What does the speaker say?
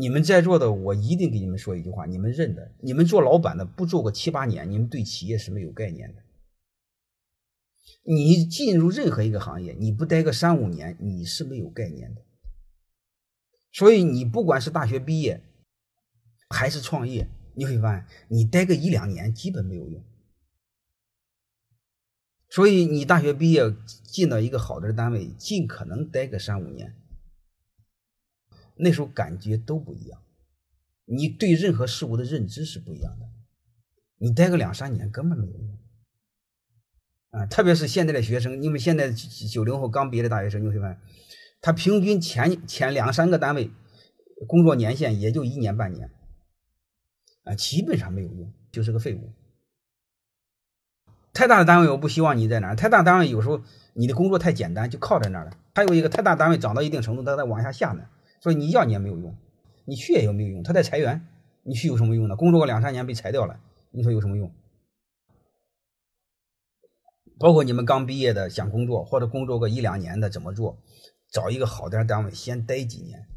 你们在座的，我一定给你们说一句话，你们认的，你们做老板的不做个七八年，你们对企业是没有概念的。你进入任何一个行业，你不待个三五年，你是没有概念的。所以你不管是大学毕业，还是创业，你会发现你待个一两年基本没有用。所以你大学毕业进到一个好的单位，尽可能待个三五年，那时候感觉都不一样，你对任何事物的认知是不一样的。你待个两三年根本没有用。啊，特别是现在的学生，因为现在九零后刚毕业的大学生，你会发现，他平均前前两三个单位工作年限也就一年半年，啊，基本上没有用，就是个废物。太大的单位，我不希望你在哪儿。太大单位有时候你的工作太简单，就靠在那儿了。还有一个太大单位涨到一定程度，它在往下下呢，所以你要你也没有用，你去也没有用。他在裁员，你去有什么用呢？工作个两三年被裁掉了，你说有什么用？包括你们刚毕业的想工作或者工作个一两年的怎么做？找一个好点单位，先待几年。